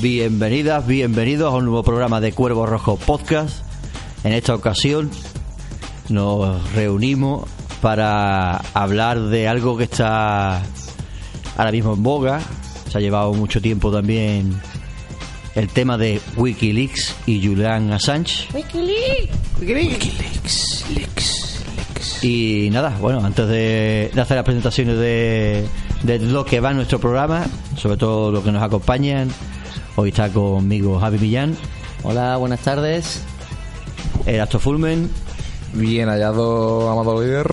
Bienvenidas, bienvenidos a un nuevo programa de Cuervo Rojo Podcast. En esta ocasión nos reunimos para hablar de algo que está ahora mismo en boga. Se ha llevado mucho tiempo también el tema de Wikileaks y Julian Assange. Wikileaks. Wikileaks. Leaks, leaks. Y nada, bueno, antes de, de hacer las presentaciones de, de lo que va en nuestro programa, sobre todo los que nos acompañan, hoy está conmigo Javi Millán, Hola, buenas tardes. Erasto Fulmen Bien hallado, Amado Líder.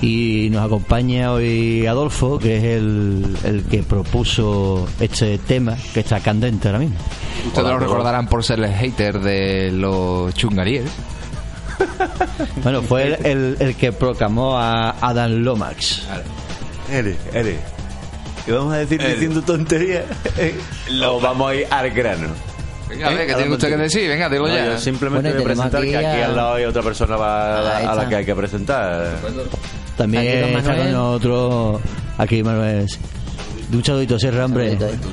y nos acompaña hoy Adolfo, que es el, el que propuso este tema que está candente ahora mismo. Ustedes lo recordarán por ser el hater de los chungaríes. Bueno, fue el, el- el que proclamó a Adam Lomax. Eres, eres. ¿Qué vamos a decir diciendo tonterías? Lo vamos a ir al grano. Venga, a ver, ¿qué tiene usted que decir? Venga, dilo No, ya. yo simplemente Bueno, voy a presentar que aquí a- al lado hay otra persona a la que hay que presentar. También Aquí está con nosotros aquí Manuel. De un saludito, cierra, hombre. Saludito,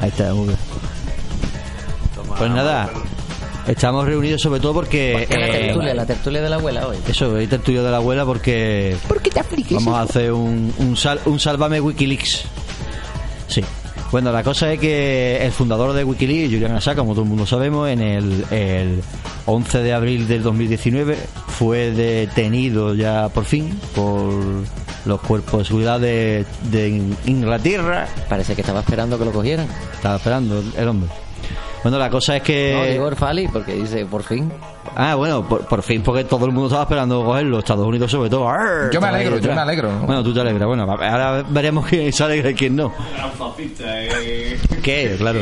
Ahí está, muy bien. Pues nada, estamos reunidos sobre todo porque... La eh, tertulia, la tertulia de la abuela hoy. Eso, el tertulio de la abuela porque ¿Por qué te afliges? vamos a hacer un, un, sal- un Sálvame Wikileaks. Sí. Bueno, la cosa es que el fundador de Wikileaks, Julian Assange, como todo el mundo sabemos, en el, el 11 de abril del 2019 fue detenido ya por fin por los cuerpos de seguridad de, de Inglaterra. Parece que estaba esperando que lo cogieran. Estaba esperando el hombre. Bueno, la cosa es que... No, digo Orfali, porque dice, por fin. Ah, bueno, por, por fin, porque todo el mundo estaba esperando cogerlo, Estados Unidos sobre todo. Arr, Yo me alegro, yo me alegro. Bueno, tú te alegras. Bueno, ahora veremos quién se alegra y quién no. ¿Qué? Claro.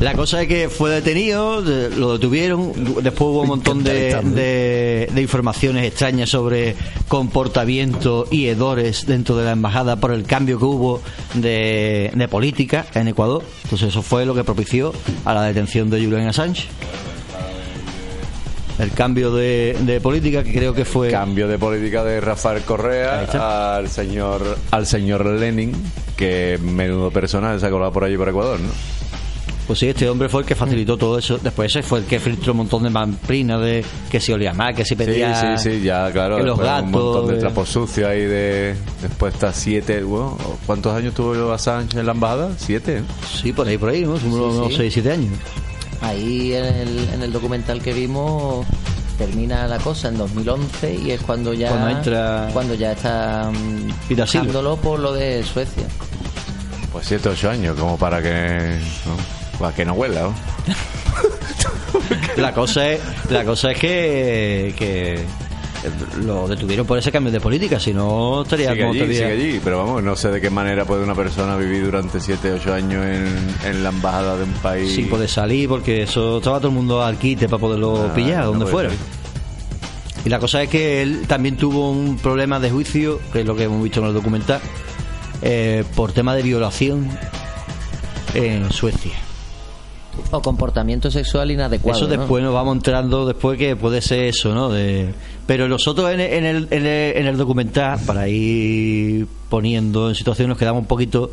La cosa es que fue detenido, de- lo detuvieron, después hubo un montón de, de, de informaciones extrañas sobre comportamiento y hedores dentro de la embajada por el cambio que hubo de, de política en Ecuador. Entonces eso fue lo que propició a la detención de Julian Assange. El cambio de, de política que creo que fue... Cambio de política de Rafael Correa al señor al señor Lenin, que menudo personal se ha colado por allí por Ecuador, ¿no? Pues sí, este hombre fue el que facilitó todo eso. Después ese fue el que filtró un montón de mamprinas de que si olía mal, que Sí, pedía... sí, sí, ya, claro. que los gatos... Un montón de de- trapos sucios ahí de... Después está siete... bueno, ¿Cuántos años tuvo Assange en la embajada? Siete. ¿eh? Sí, por ahí, por ahí, ¿no? Unos, Sí, unos sí. 6, 7 años. Ahí en el, en el documental que vimos termina la cosa en 2011 y es cuando ya Cuando entra- cuando ya está mm, asilo. buscándolo por lo de Suecia. Pues siete, ocho años, como para que... ¿no? Para que no huela, ¿no? La cosa es, la cosa es que, que lo detuvieron por ese cambio de política, si no estaría Sigue como allí, estaría- sigue allí, pero vamos, no sé de qué manera puede una persona vivir durante 7, 8 años en, en la embajada de un país. sin poder salir, porque eso estaba todo el mundo al quite para poderlo Ah, pillar, no donde fuera. Y la cosa es que él también tuvo un problema de juicio, que es lo que hemos visto en el documental, eh, por tema de violación en Suecia. O comportamiento sexual inadecuado. eso ¿no? después nos vamos enterando después que puede ser eso, ¿no? De, pero nosotros en, en el, en, el, en el documental, para ir poniendo en situación, nos quedamos un poquito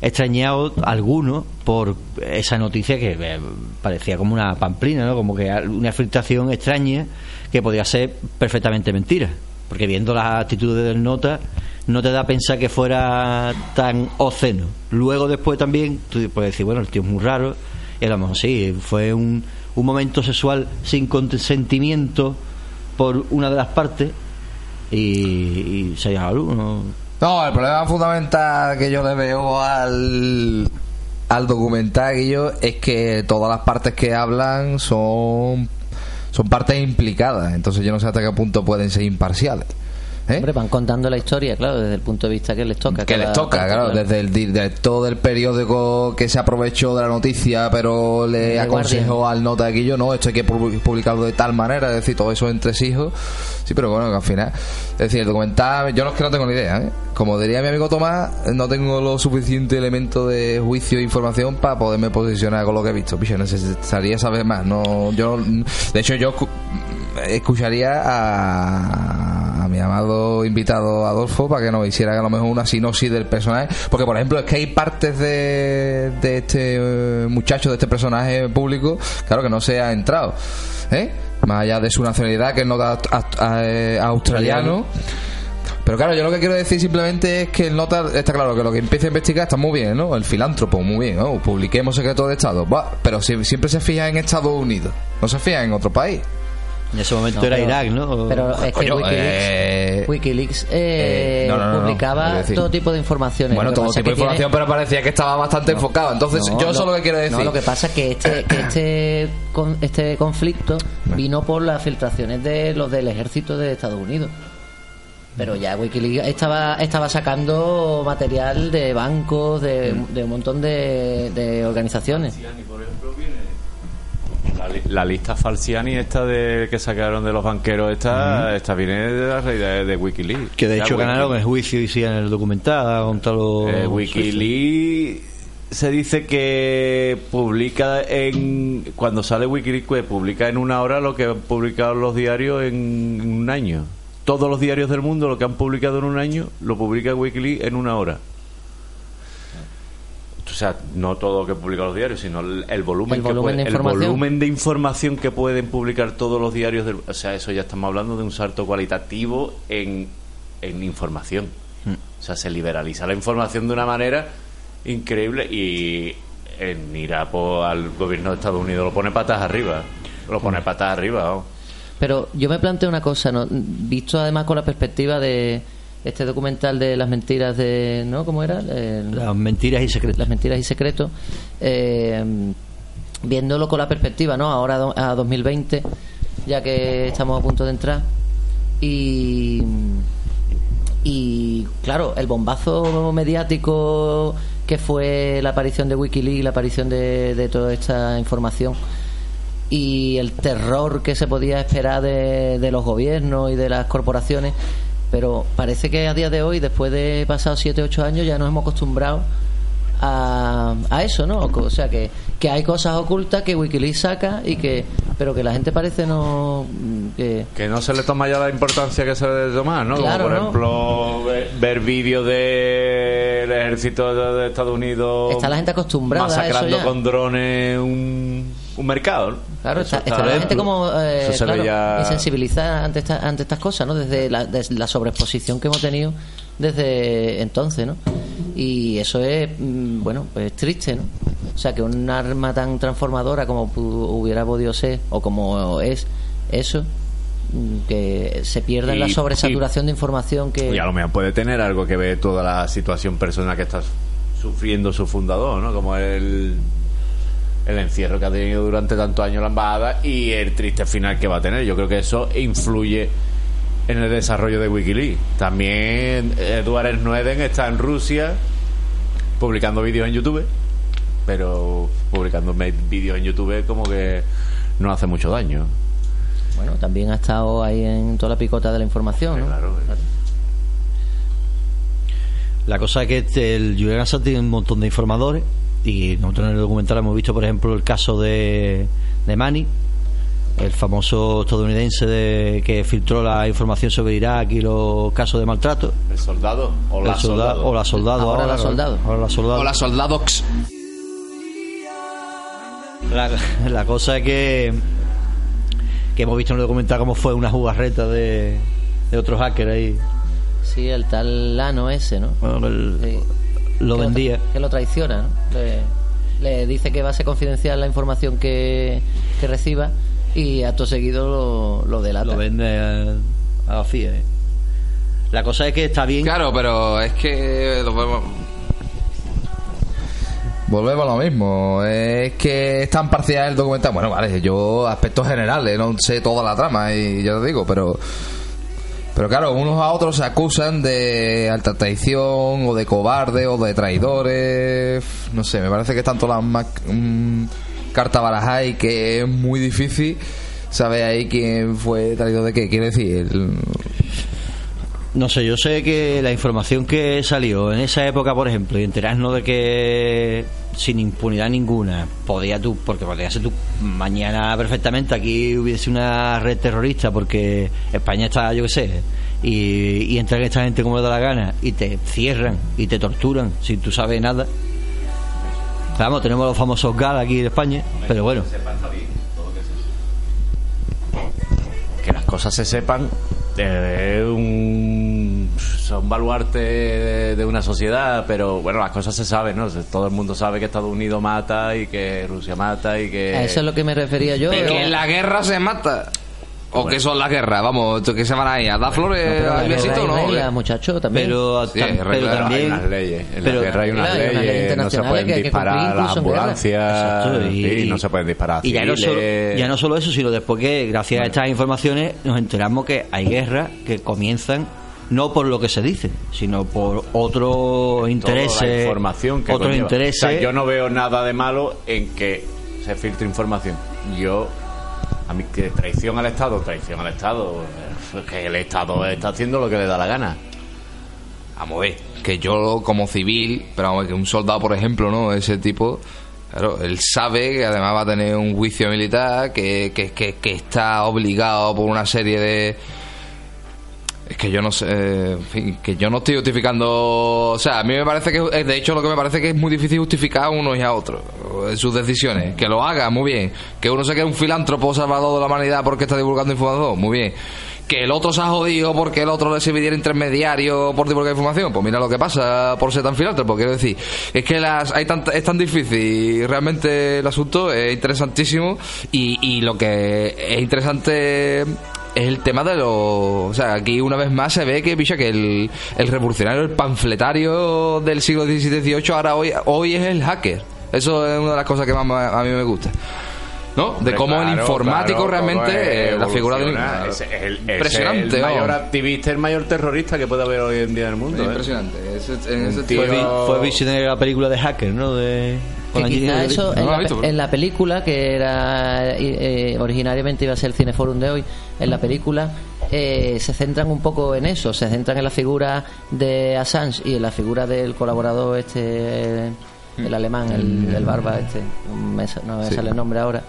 extrañados algunos por esa noticia que eh, parecía como una pamplina, ¿no? Como que una filtración extraña que podía ser perfectamente mentira. Porque viendo las actitudes del nota, no te da a pensar que fuera tan obsceno. Luego, después también, tú puedes decir, bueno, el tío es muy raro. Y a lo sí, fue un, un momento sexual sin consentimiento por una de las partes y, y se llama luz, ¿no? No, el problema fundamental que yo le veo al, al documental yo es que todas las partes que hablan son son partes implicadas, entonces yo no sé hasta qué punto pueden ser imparciales. ¿Eh? Hombre, van contando la historia, claro, desde el punto de vista que les toca. que les toca, parte, claro, desde el director del periódico que se aprovechó de la noticia, pero le aconsejó al nota de que yo no, esto hay que pu- publicarlo de tal manera, es decir, todo eso entre hijos. Sí, pero bueno, que al final, es decir, el documental, yo no es que no tengo ni idea, ¿eh? Como diría mi amigo Tomás, no tengo lo suficiente elemento de juicio e información para poderme posicionar con lo que he visto. Picho, necesitaría saber más. No, yo, de hecho, yo escucharía a, a mi llamado invitado Adolfo para que nos hiciera a lo mejor una sinopsis del personaje. Porque, por ejemplo, es que hay partes de, de este eh, muchacho, de este personaje público, claro que no se ha entrado. ¿eh? Más allá de su nacionalidad, que es no australiano. Pero claro, yo lo que quiero decir simplemente es que el nota está claro que lo que empieza a investigar está muy bien, ¿no? El filántropo, muy bien, ¿no? Publiquemos secretos de Estado. pero siempre se fija en Estados Unidos, no se fija en otro país. En ese momento era Irak, ¿no? Pero es que Wikileaks, eh, eh, eh, publicaba todo tipo de informaciones. Bueno, todo tipo de información, pero parecía que estaba bastante enfocado. Entonces, yo solo lo que quiero decir. No, lo que pasa es que este, que este, este conflicto vino por las filtraciones de los del ejército de Estados Unidos. Pero ya Wikileaks estaba, estaba sacando material de bancos, de, de un montón de, de organizaciones. La, lista Falciani esta de que sacaron de los banqueros esta, esta viene de la realidad de Wikileaks. Que de hecho ganaron el juicio y sí en el documental contra los... Eh, Wikileaks se dice que publica en cuando sale Wikileaks pues, publica en una hora lo que han publicado los diarios en un año todos los diarios del mundo, lo que han publicado en un año, lo publica Wikileaks en una hora. O sea, no todo lo que publican los diarios, sino el, volumen, el volumen, de el volumen de información que pueden publicar todos los diarios. Del, o sea, eso ya estamos hablando de un salto cualitativo en, en información. Hmm. O sea, se liberaliza la información de una manera increíble y en Irak al gobierno de Estados Unidos lo pone patas arriba. Lo pone hmm. patas arriba. Pero yo me planteo una cosa, ¿no? visto además con la perspectiva de este documental de las mentiras de, ¿no? ¿Cómo era? las mentiras y secretos. Las mentiras y secretos. Eh, viéndolo con la perspectiva, ¿no? Ahora a 2020, ya que estamos a punto de entrar. Y, y claro, el bombazo mediático que fue la aparición de Wikileaks, la aparición de, de toda esta información y el terror que se podía esperar de, los gobiernos y de las corporaciones, pero parece que a día de hoy, después de pasados 7, 8 años, ya nos hemos acostumbrado a, a eso, ¿no? O sea, que, que hay cosas ocultas que Wikileaks saca y que pero que la gente parece no que, no se le toma ya la importancia que se le debe tomar ¿no? Como por ejemplo ver, vídeos del ejército de, Estados Unidos está la gente acostumbrada masacrando a eso con drones un, un mercado claro está, la gente como eh, insensibilizada ante, ante estas cosas ¿no? desde la, desde la sobreexposición que hemos tenido desde entonces ¿no? y eso es mm, bueno pues triste ¿no? o sea que un arma tan transformadora como hubiera podido ser o como es eso mm, que se pierda en la sobresaturación de información que y a lo mejor puede tener algo que ver toda la situación personal que está sufriendo su fundador no como el el encierro que ha tenido durante tantos años la embajada y el triste final que va a tener yo creo que eso influye en el desarrollo de Wikileaks. También Edward Snowden está en Rusia publicando vídeos en YouTube, pero publicando vídeos en YouTube como que no hace mucho daño. Bueno, también ha estado ahí en toda la picota de la información, ¿no? Claro, La cosa es que este, el Julian Assange tiene un montón de informadores y nosotros en el documental hemos visto, por ejemplo, el caso de, de Manny, el famoso estadounidense de, que filtró la información sobre Irak y los casos de maltrato. El soldado o la soldado. O la soldado. Ahora, la soldado. Ahora la soldado. O la soldadox. La, la cosa es que que hemos visto en el documental cómo fue una jugarreta de, de otro hacker ahí. Sí, el tal Lano ese, ¿no? Lo vendía. que lo traiciona, ¿no? Le, dice que va a ser confidencial la información que, que reciba y acto seguido lo, lo delata. Lo vende a, a FIA. ¿eh? La cosa es que está bien. Claro, pero es que lo vemos. Volvemos a lo mismo. Es que es tan parcial el documental. Bueno, vale, yo aspectos generales, no sé toda la trama y ya te digo, pero. Pero claro, unos a otros se acusan de alta traición o de cobarde o de traidores. No sé, me parece que tanto las más. Mm, carta baraja y que es muy difícil saber ahí quién fue traído de qué. Quiere decir, no sé, yo sé que la información que salió en esa época, por ejemplo, y enterarnos de que sin impunidad ninguna podía tú, porque podría ser tú mañana perfectamente aquí hubiese una red terrorista porque España está, yo qué sé, y, y entran esta gente como le da la gana y te cierran y te torturan sin tú sabes nada. Vamos, tenemos los famosos GAL aquí en España, pero bueno. que las cosas se sepan eh, un, son baluarte de, de una sociedad, pero bueno, las cosas se saben, ¿no? Todo el mundo sabe que Estados Unidos mata y que Rusia mata y que... A eso es lo que me refería yo. De que en la guerra se mata. ¿O qué son las guerras? Vamos, ¿qué se van ahí? ¿A dar flores Pero al besito hay no? reglas, muchacho, también. Pero, Sí, tam- pero regla, Hay también unas leyes, en pero- la guerra hay unas Claro, hay unas leyes leyes, no se pueden que hay que disparar las ambulancias Exacto, y, no se pueden disparar y ya no, solo, civiles. ya no solo eso, sino después que, gracias a estas informaciones, nos enteramos que hay guerras que comienzan no por lo que se dice, sino por intereses. la información que otros conlleva. intereses. O sea, yo no veo nada de malo en que se filtre información. Yo, a mí, que traición al Estado, traición al Estado. Es que el Estado está haciendo lo que le da la gana. Vamos a ver, que yo como civil, pero vamos, que un soldado, por ejemplo, ¿no? Ese tipo, claro, él sabe que además va a tener un juicio militar, que, que, que, que está obligado por una serie de... Es que yo no sé, eh, en que yo no estoy justificando, o sea, a mí me parece que, eh, de hecho, lo que me parece que es muy difícil justificar a uno y a otro en sus decisiones. Que lo haga, muy bien. Que uno se quede un filántropo salvador de la humanidad porque está divulgando información, muy bien. Que el otro se ha jodido porque el otro le serviría intermediario por divulgar información, pues mira lo que pasa por ser tan filántropo, quiero decir. Es que las, hay tanta- es tan difícil, realmente el asunto es interesantísimo y, y lo que es interesante es el tema de los... O sea, aquí una vez más se ve que, picha, que el, el revolucionario, el panfletario del siglo XVII-XVIII ahora hoy, hoy es el hacker. Eso es una de las cosas que más me- a mí me gusta. ¿No? De cómo el informático claro, realmente, eh, la figura evoluciona. Es, es el, es Impresionante, el mayor activista, el mayor terrorista que puede haber hoy en día en el mundo. ¿eh? Impresionante. Fue, de- fue visionario de la película de Hacker, ¿no? De, Que quizá eso en, la, visto, pero- en la película, que era eh, originariamente iba a ser el Cineforum de hoy, en la película eh, se centran un poco en eso, se centran en la figura de Assange y en la figura del colaborador este, el alemán, el, el barba este, no me, sa- no me Sí. sale el nombre ahora.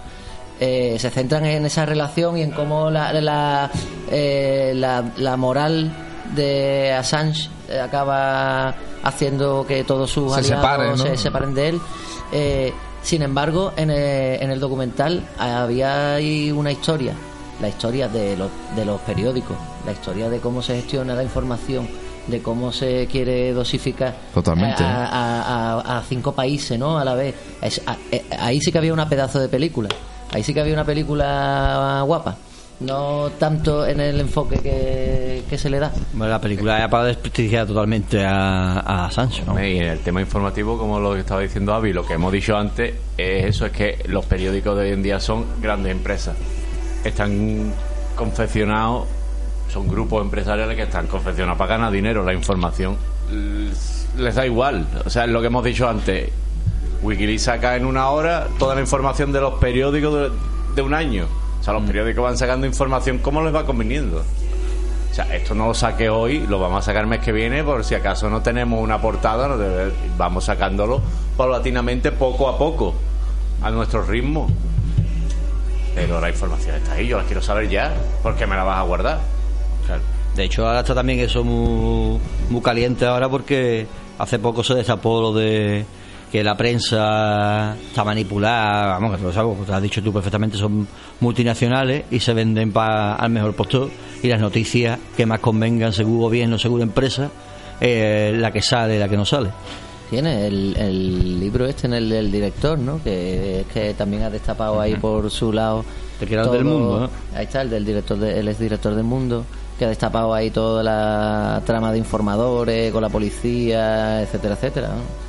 Eh, se centran en esa relación y en cómo la, la, eh, la, la moral de Assange eh, acaba haciendo que todos sus Se aliados separen, ¿no? se separen de él. Eh, sin embargo, en el, en el documental había ahí una historia, la historia de los, de los periódicos, la historia de cómo se gestiona la información, de cómo se quiere dosificar Totalmente. a, a- a- a cinco países, ¿no? A la vez. Es- eh, ahí sí que había una pedazo de película. Ahí sí que había una película guapa. No tanto en el enfoque que, que se le da. Bueno, la película era para desprestigiar totalmente a, a ¿no? Y en el tema informativo, como lo que estaba diciendo Avi, lo que hemos dicho antes es eso, es que los periódicos de hoy en día son grandes empresas. Están confeccionados, son grupos empresariales que están confeccionados para ganar dinero. La información les, les da igual. O sea, es lo que hemos dicho antes. Wikileaks saca en una hora toda la información de los periódicos de, de un año. O sea, los periódicos van sacando información como les va conveniendo. O sea, esto no lo saque hoy, lo vamos a sacar el mes que viene, por si acaso no tenemos una portada, no debe- vamos sacándolo paulatinamente, poco a poco, a nuestro ritmo. Pero la información está ahí, yo la quiero saber ya, porque me la vas a guardar. Claro. De hecho, ahora está también eso muy, muy caliente ahora porque hace poco se destapó lo de que la prensa está manipulada, vamos, que lo sabes, como te has dicho tú perfectamente, son multinacionales y se venden para al mejor postor y las noticias que más convengan según gobierno, según empresa, eh, la que sale, la que no sale. Tiene el, el libro este en el del director, ¿no? Que es que también ha destapado ahí por su lado. Te quedas del mundo, ¿no? Ahí está, el del director, de, el exdirector del mundo, que ha destapado ahí toda la trama de informadores con la policía, etcétera, etcétera. ¿no?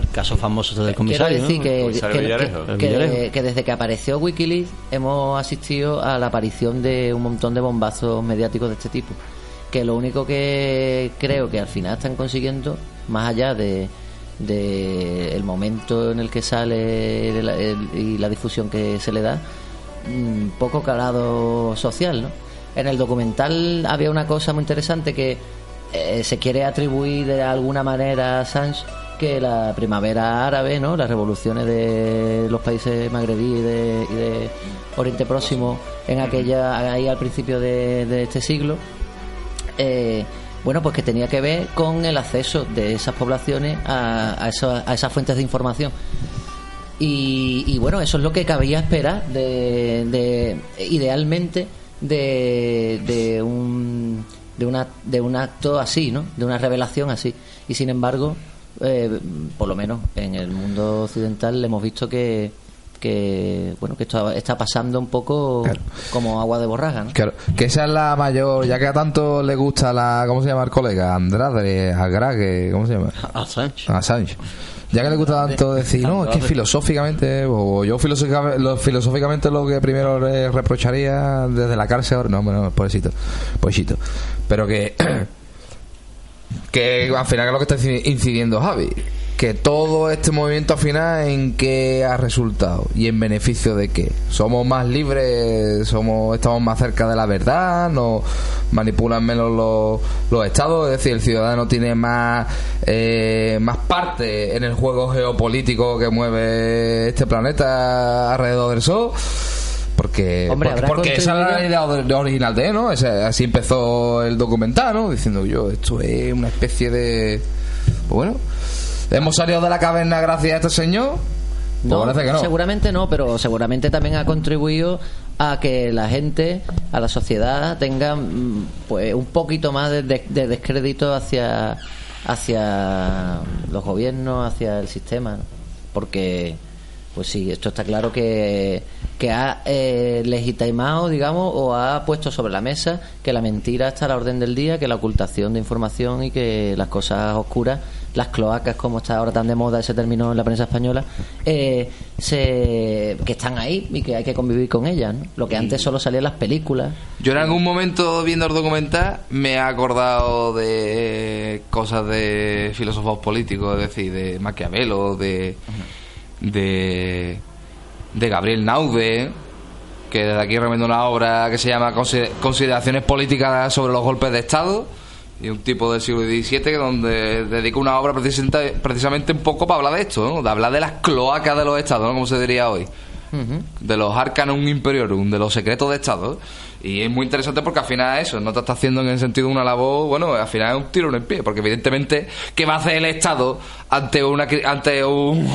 El caso famoso este del comisario. Quiero decir ¿no? que, Comisario que- Villarejo. que- El que- Villarejo. que desde que apareció Wikileaks hemos asistido a la aparición de un montón de bombazos mediáticos de este tipo. Que lo único que creo que al final están consiguiendo, más allá de, de el momento en el que sale el- el- y la difusión que se le da, mm, poco calado social, ¿no? En el documental había una cosa muy interesante que eh, se quiere atribuir de alguna manera a Assange que la primavera árabe, ¿no? Las revoluciones de los países magrebíes y de, Oriente Próximo en aquella ahí al principio de, este siglo eh, bueno, pues que tenía que ver con el acceso de esas poblaciones a, a, eso- a esas fuentes de información. Y, y bueno, eso es lo que cabía esperar de- idealmente de, de un de una de un acto así, ¿no? De una revelación así. Y sin embargo, eh, por lo menos en el mundo occidental le hemos visto que que bueno que esto está pasando un poco Claro. como agua de borraja, ¿no? Claro, que esa es la mayor, ya que a tanto le gusta la, ¿cómo se llama el colega? Andrade, Agrague, ¿cómo se llama? Assange. Assange. Ya que le gusta tanto decir, no, es que filosóficamente, o yo filosófica- lo, filosóficamente lo que primero le reprocharía desde la cárcel, ahora, no, bueno, pobrecito, pobrecito. Pero que, que al final es lo que está inci- incidiendo Javi, que todo este movimiento al final en qué ha resultado y en beneficio de qué. Somos más libres, somos estamos más cerca de la verdad, nos manipulan menos los, los estados, es decir, el ciudadano tiene más eh, más parte en el juego geopolítico que mueve este planeta alrededor del sol. Porque, Hombre, porque, esa era la idea or- original de él, ¿no? Así empezó el documental, ¿no? Diciendo yo, esto es una especie de... Pues bueno, hemos salido de la caverna gracias a este señor. Pues No, parece que no. seguramente no, pero seguramente también ha contribuido a que la gente, a la sociedad, tenga mm, pues un poquito más de, de- de descrédito hacia, hacia los gobiernos, hacia el sistema. ¿no? Porque, pues sí, esto está claro que, que ha eh, legitimado, digamos, o ha puesto sobre la mesa que la mentira está a la orden del día, que la ocultación de información y que las cosas oscuras las cloacas, como está ahora tan de moda ese término en la prensa española, eh, se, que están ahí y que hay que convivir con ellas. ¿no? Lo que antes solo salía en las películas. Yo en algún momento viendo el documental me he acordado de cosas de filósofos políticos, es decir, de Maquiavelo, de de, de Gabriel Naude, que desde aquí recomiendo una obra que se llama Consi- Consideraciones políticas sobre los golpes de Estado, y un tipo del siglo XVII donde dedica una obra precisamente, precisamente un poco para hablar de esto, ¿no? de hablar de las cloacas de los estados, ¿no? como se diría hoy de los Arcanum Imperiorum, de los secretos de Estado. Y es muy interesante porque al final eso, no te está haciendo en el sentido de una labor, bueno, al final es un tiro en el pie, porque evidentemente, ¿qué va a hacer el Estado ante una ante un,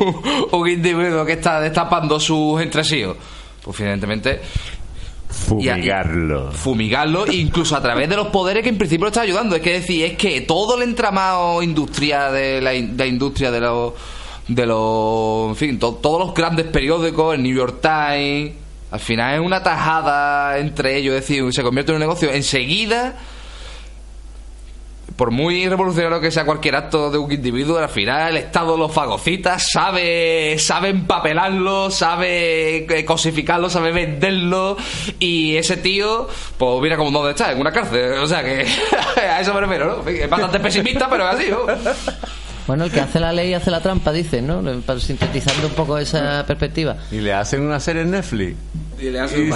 un individuo que está destapando sus entresíos? Pues evidentemente Fumigarlo. fumigarlo incluso a través de los poderes que en principio lo está ayudando es que decir es que todo el entramado industrial de la, de la industria de los de los en fin to- todos los grandes periódicos el New York Times al final es una tajada entre ellos es decir se convierte en un negocio enseguida por muy revolucionario que sea cualquier acto de un individuo, al final el Estado lo fagocita, sabe, sabe empapelarlo, sabe eh, cosificarlo, sabe venderlo, y ese tío, pues mira como dónde está, en una cárcel. O sea que a eso me refiero, ¿no? Es bastante pesimista, pero es así, ¿no? Bueno, el que hace la ley hace la trampa, dicen, ¿no? Sintetizando un poco esa perspectiva. Y le hacen una serie en Netflix. Y le hacen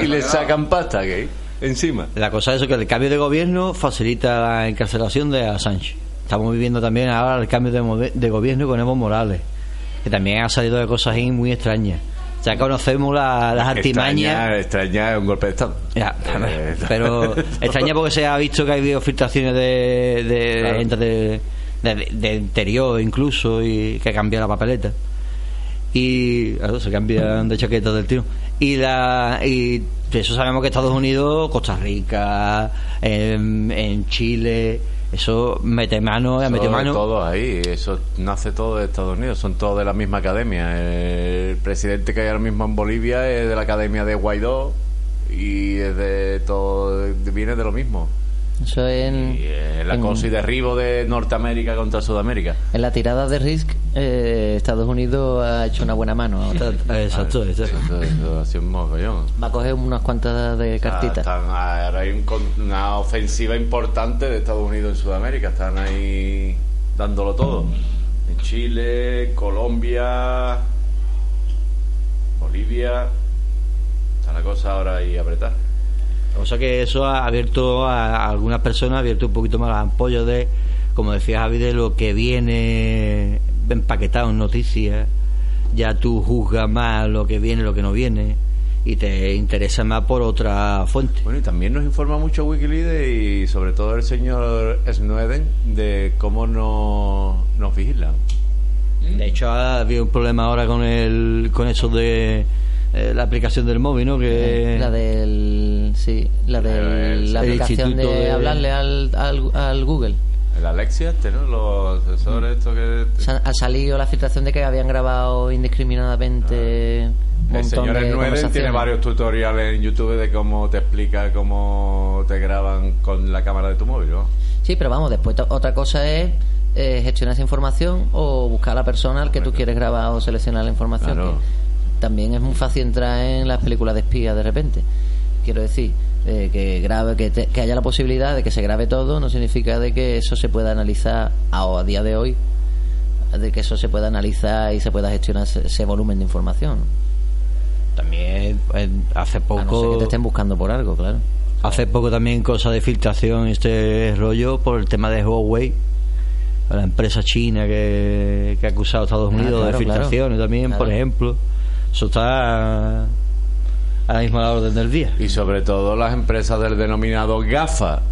Y, y le sacan pasta que encima. La cosa es eso, que el cambio de gobierno facilita la encarcelación de Assange. Estamos viviendo también ahora el cambio de, gobierno con Evo Morales, que también ha salido de cosas ahí muy extrañas. Ya conocemos la- las artimañas. Extraña, extraña un golpe de estado. Ya, Eh, pero extraña porque se ha visto que ha habido filtraciones de, de, Claro. gente de, de- de interior incluso y que cambia la papeleta y claro, se cambian de chaqueta del tiro y la y eso sabemos que Estados Unidos Costa Rica en, en Chile eso mete mano metido Todo- mano todo ahí, eso nace todo de Estados Unidos, son todos de la misma academia. El presidente que hay ahora mismo en Bolivia es de la academia de Guaidó y es de todo, viene de lo mismo. Eso en, Y el en- acoso y derribo de Norteamérica contra Sudamérica. en la tirada de Risk, eh, Estados Unidos ha hecho una buena mano. exacto, exacto. Eso, eso ha sido un mogollón. Va a coger unas cuantas de O sea, cartitas. están- ahora hay un una ofensiva importante de Estados Unidos en Sudamérica. Están ahí dándolo todo. En Chile, Colombia, Bolivia. Está la cosa ahora ahí apretar. O sea que eso ha abierto a, a algunas personas, ha abierto un poquito más las ampollas de, como decía Javi, de lo que viene empaquetado en noticias. Ya tú juzgas más lo que viene, lo que no viene. y te interesa más por otra fuente. Bueno, y también nos informa mucho Wikileaks y sobre todo el señor Snowden de cómo no, nos vigilan. De hecho, ha habido un problema ahora con el con eso de eh, la aplicación del móvil, ¿no? Que La del. Sí, la de El- la el aplicación de, de- hablarle al, al, al Google. El Alexia este, ¿no? Los asesores estos que... Ha, salido la filtración de que habían grabado indiscriminadamente un El montón señor de Snowden tiene conversaciones. varios tutoriales en YouTube de cómo te explica cómo te graban con la cámara de tu móvil, ¿no? Sí, pero vamos, después otra cosa es eh, gestionar esa información o buscar a la persona al que tú quieres grabar o seleccionar la información. Claro. que también es muy fácil entrar en las películas de espía de repente. Quiero decir, eh, que grabe, que, te- que haya la posibilidad de que se grabe todo, no significa de que eso se pueda analizar a, a día de hoy, de que eso se pueda analizar y se pueda gestionar ese, ese volumen de información. también eh, hace A no ser que poco te estén buscando por algo, claro. hace poco también cosa de filtración este rollo por el tema de Huawei la empresa china que, que ha acusado a Estados Ah, Unidos claro, de filtraciones claro. también, por ejemplo. Eso está a la misma orden del día. Y sobre todo las empresas del denominado GAFA.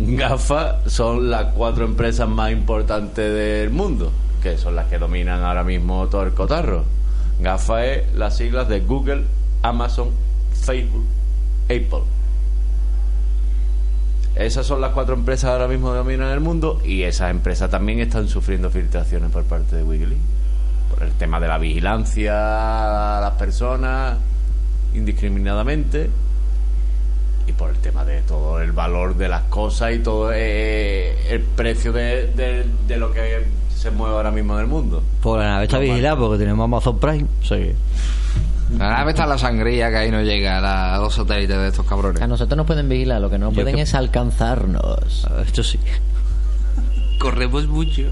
GAFA son las cuatro empresas más importantes del mundo, que son las que dominan ahora mismo todo el cotarro. GAFA es las siglas de Google, Amazon, Facebook, Apple. Esas son las cuatro empresas ahora mismo que dominan el mundo y esas empresas también están sufriendo filtraciones por parte de Wikileaks. Por el tema de la vigilancia a las personas indiscriminadamente y por el tema de todo el valor de las cosas y todo eh, el precio de, de- de lo que se mueve ahora mismo en el mundo. Por la nave está vigilada porque tenemos Amazon Prime. Que- La nave está en la sangría que ahí no llega a, los satélites de estos cabrones. A nosotros nos pueden vigilar, lo que no Yo pueden que- es alcanzarnos. a ver, esto sí. Corremos mucho.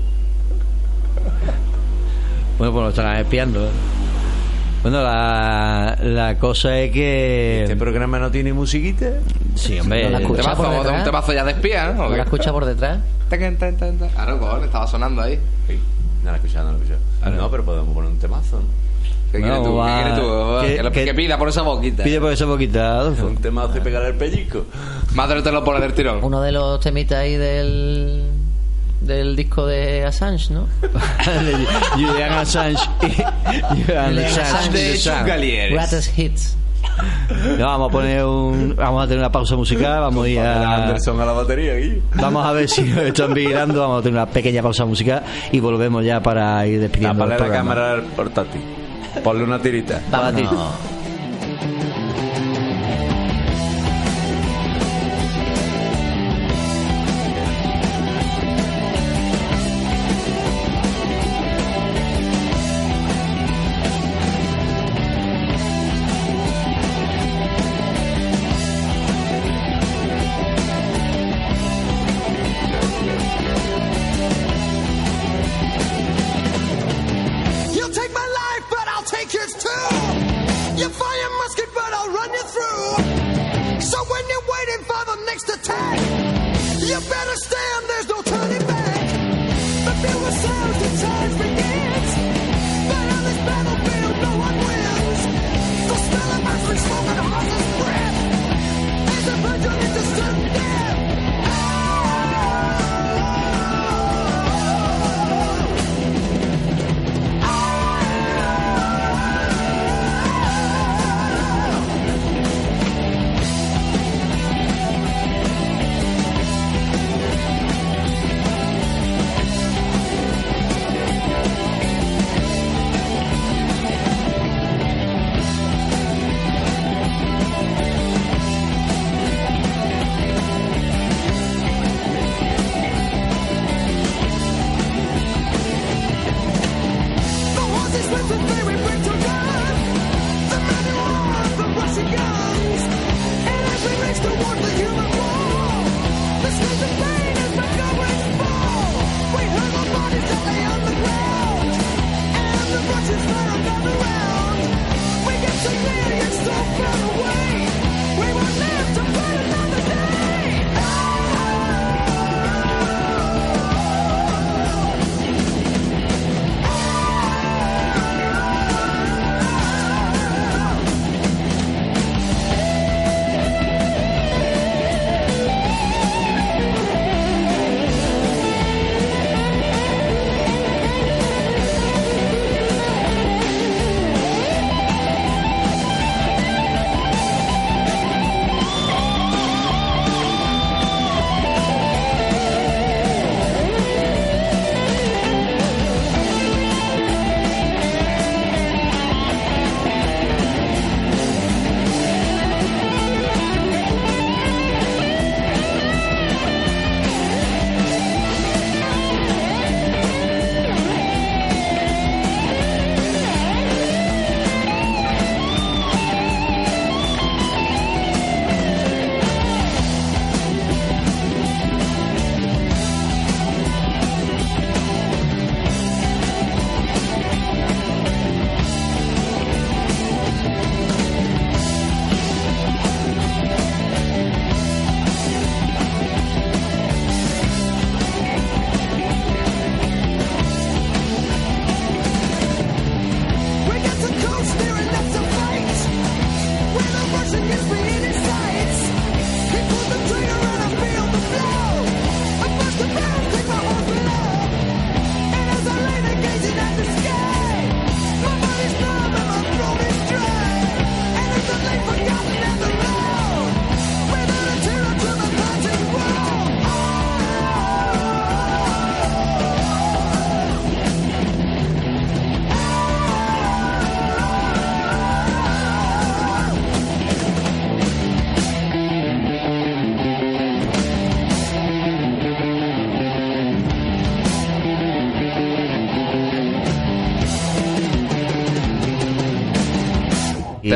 Bueno, pues nos estarán espiando. ¿eh? Bueno, la, la cosa es que. ¿Este programa no tiene musiquita? Sí, hombre. No la Un temazo, por detrás. un temazo ya de espía, ¿no? ¿O ¿No la escucha por detrás? Tan. Claro, cojones, estaba sonando ahí. Sí. No la he escuchado, no la he escuchado. Ah, no, pero podemos poner un temazo, ¿no? ¿Qué No, quieres tú? va- ¿Qué quieres tú? ¿Qué- Que, lo- pida por esa boquita. Pide por esa boquita, Adolfo. Un temazo y pegar el pellizco. Madre te lo pone del tirón. Uno de los temitas ahí del del disco de Assange, ¿no? Julian Assange y Julian Assange. De. Chugalieres. Greatest Hits. No, vamos a poner un, vamos a tener una pausa musical, vamos a ir a, Anderson a la batería aquí. vamos a ver si nos están vigilando, vamos a tener una pequeña pausa musical y volvemos ya para ir despidiendo el Tapale la cámara al portátil. Ponle una tirita. Vámonos.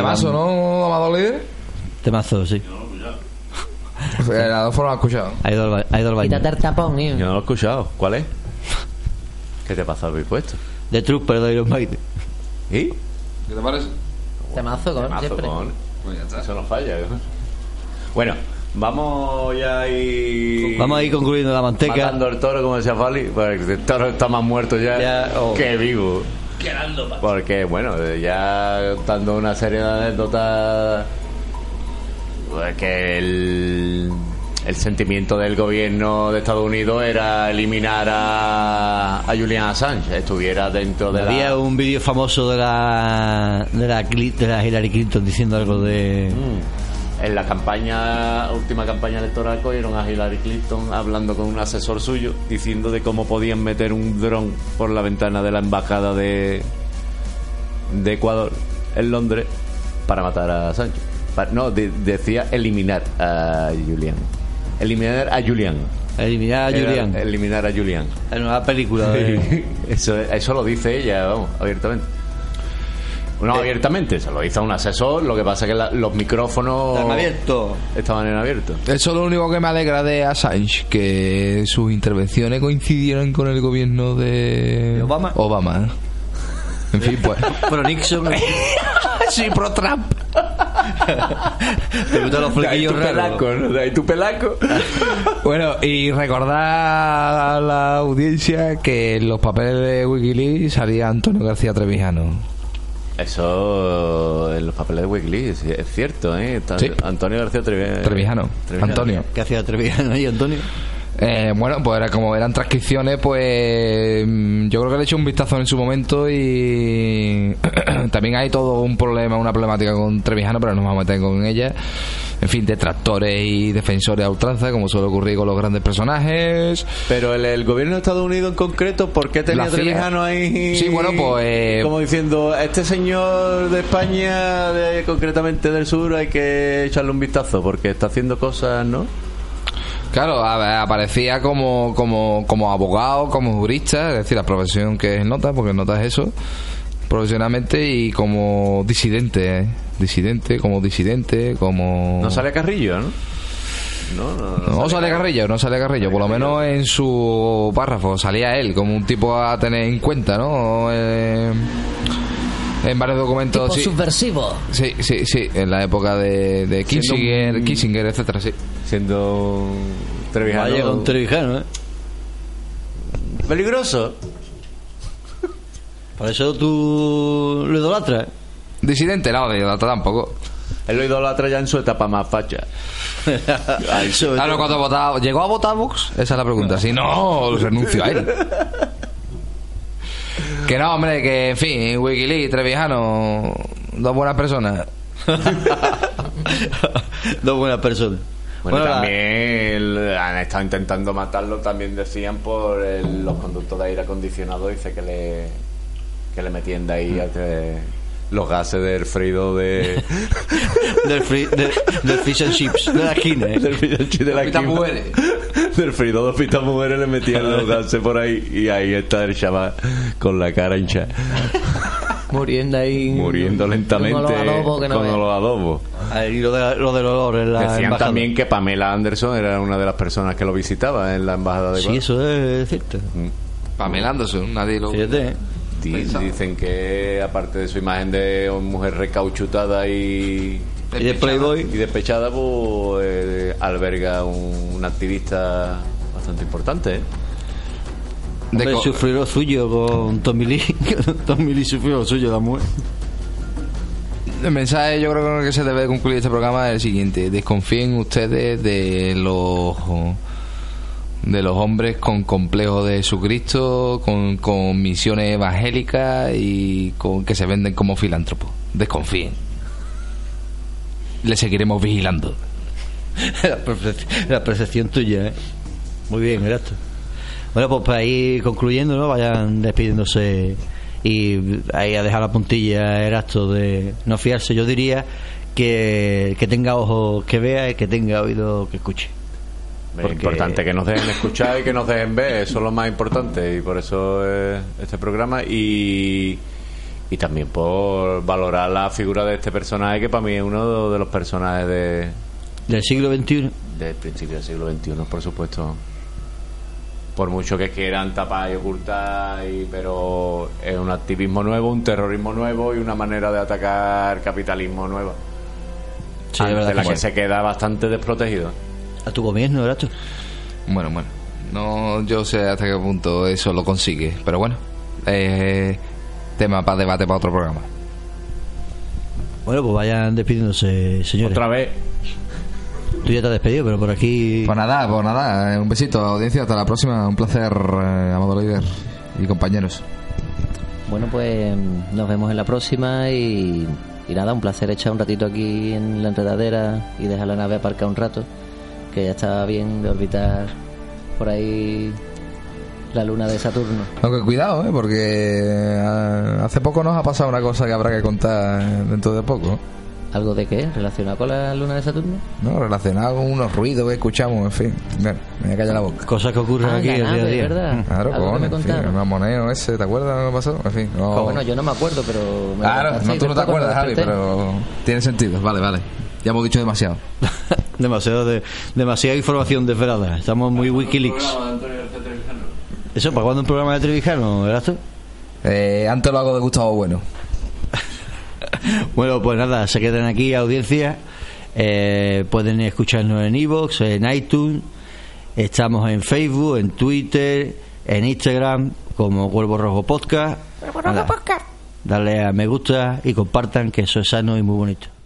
Temazo, ¿no, Amado Líder? Temazo, sí. Eh, Las dos formas escuchado. Ha ido al, ba- ha ido al baño. Quítate el tapón. Yo no lo he escuchado. ¿Cuál es? ¿Qué te pasa habéis puesto? The Trooper de Iron Maiden. ¿Y? ¿Qué te parece? Temazo, con, Mazo, siempre. con- Pues ya está. Eso no falla. ¿eh? Bueno, vamos ya ir... Vamos a ir concluyendo la manteca. Matando el toro, como decía Fali, porque el toro está más muerto ya, Ya, oh. que vivo. Porque, bueno, ya dando una serie de anécdotas, pues, que el, el sentimiento del gobierno de Estados Unidos era eliminar a, a Julian Assange, estuviera dentro de Había la... un vídeo famoso de la, de la Cli- de la Hillary Clinton diciendo algo de Mm. En la campaña, última campaña electoral, cogieron a Hillary Clinton hablando con un asesor suyo, diciendo de cómo podían meter un dron por la ventana de la embajada de, de Ecuador en Londres para matar a Sánchez. No, de- decía eliminar a Julian. Eliminar a Julian. eliminar a Era Julian. Eliminar a Julian. En una película de... Eso, eso lo dice ella, vamos, abiertamente. No, abiertamente, se lo hizo a un asesor, lo que pasa es que la- los micrófonos Están abiertos. estaban en abierto. Eso es lo único que me alegra de Assange, que sus intervenciones coincidieron con el gobierno de, ¿De Obama? Obama. En fin, pues. Pero Nixon... sí, pro Trump. Te gustan los flequillos raros. ¿no? De ahí tu pelaco. Bueno, y recordar a la audiencia que en los papeles de Wikileaks salía Antonio García Trevijano. Eso en los papeles de Wikileaks es cierto, ¿eh? Está- Sí. Antonio García Trevi- Trevijano. Antonio. ¿Qué hacía Treviñano ahí, Antonio? Eh, bueno, pues era como eran transcripciones, pues mm, yo creo que le he hecho un vistazo en su momento y también hay todo un problema, una problemática con Trevijano, pero no nos vamos a meter con ella. En fin, detractores y defensores a ultranza, como suele ocurrir con los grandes personajes. Pero el, el gobierno de Estados Unidos en concreto, ¿por qué tenía. Trevijano ahí? Sí, bueno, pues, eh, Como diciendo, este señor de España, de, concretamente del sur, hay que echarle un vistazo porque está haciendo cosas, ¿no? Claro, aparecía como, como, como abogado, como jurista, es decir, la profesión que es nota, porque nota es eso, profesionalmente y como disidente, ¿eh? disidente, como disidente, como... No sale Carrillo, ¿no? No, no, no No sale Carrillo, no sale Carrillo, por lo menos en su párrafo salía él como un tipo a tener en cuenta, ¿no? Eh, en varios documentos, Tipo sí. subversivo. Sí, sí, sí, en la época de, de Kissinger, un- Kissinger, etcétera, sí. Siendo Trevijano. Vaya con Trevijano, ¿eh? Peligroso. Por eso tú lo idolatras. Disidente, no, de otra tampoco. Él lo idolatra ya en su etapa más facha. Claro, cuando votaba, ¿llegó a votar Vox? Esa es la pregunta. Si no, renuncio a él. Que no, hombre, que en fin, Wikileaks, Trevijano, dos buenas personas. Dos buenas personas. Bueno, también han estado intentando matarlo, también decían por el- los conductos de aire acondicionado, dice que le, que le metían de ahí a que- los gases del freído de, del, free- de- del fish and chips de la esquina, ¿eh? del freído de la esquina. Del freído de pita mujeres le metían los gases por ahí y ahí está el chaval con la cara hincha Muriendo ahí. muriendo lentamente Con los adobos que no con veas. los adobos Ahí lo, de, lo del olor en la decían embajada. también que Pamela Anderson era una de las personas que lo visitaba en la embajada de Sí, eso es cierto. Pamela Anderson, nadie lo... Fíjate. Di- Dicen que aparte de su imagen de mujer recauchutada y, Y de Playboy. y despechada, pues eh, alberga un, un activista bastante importante. ¿eh? De Hombre, co- sufrió lo suyo con Tommy Lee. Tommy Lee sufrió lo suyo, la mujer. El mensaje yo creo que con el que se debe concluir este programa es el siguiente. Desconfíen ustedes de los de los hombres con complejo de Jesucristo, con, con misiones evangélicas y con que se venden como filántropos. Desconfíen. Le seguiremos vigilando. la, percepción, la percepción tuya, ¿eh? Muy bien, Erasto. Bueno, pues para ir concluyendo, ¿no? Vayan despidiéndose y ahí a dejar la puntilla, Erasto, de no fiarse. Yo diría que, que tenga ojos que vea y que tenga oídos que escuche. Es importante que nos dejen escuchar y que nos dejen ver, eso es lo más importante y por eso es este programa y, y también por valorar la figura de este personaje que para mí es uno de los personajes de, Del siglo XXI. del principio del siglo XXI, por supuesto. Por mucho que quieran tapar y ocultar, y- pero es un activismo nuevo, un terrorismo nuevo y una manera de atacar capitalismo nueva. Sí, verdad la que se queda bastante desprotegido. A tu gobierno, ¿verdad? tú? Bueno, bueno. No, yo sé hasta qué punto eso lo consigue. Pero bueno, eh, tema para debate para otro programa. Bueno, pues vayan despidiéndose, señores. Otra vez, Tú ya te has despedido, pero por aquí. Pues nada, pues nada. eh, Un besito, audiencia. Hasta la próxima. Un placer, eh, amado líder y compañeros. Bueno, pues nos vemos en la próxima y, y nada, un placer echar un ratito aquí en la enredadera y dejar la nave aparcada un rato, que ya está bien de orbitar por ahí la luna de Saturno. Aunque cuidado, ¿eh? porque eh, hace poco nos ha pasado una cosa que habrá que contar dentro de poco. ¿Algo de qué? ¿Relacionado con la luna de Saturno? ¿no? Relacionado con unos ruidos que escuchamos, en fin. Bueno, me voy a callar la boca. Cosas que ocurren Ah, aquí el día a día. ¿verdad? Claro, Algo que me en fin, el mamoneo ese, ¿te acuerdas de lo que pasó? En fin, no. Pues bueno, yo no me acuerdo, pero... me lo Claro, no, tú no te acuerdas, Javi, pero tiene sentido. Vale, vale. Ya hemos dicho demasiado. demasiado de, demasiada información desvelada. Estamos muy Wikileaks. ¿Eso para cuándo un programa de Trevijano, verdad tú? Eh, antes lo hago de Gustavo Bueno. Bueno, pues nada, se quedan aquí, audiencia. Eh, pueden escucharnos en iVoox, en iTunes. Estamos en Facebook, en Twitter, en Instagram, como Cuervo Rojo Podcast. Nada, Dale a me gusta y compartan, que eso es sano y muy bonito.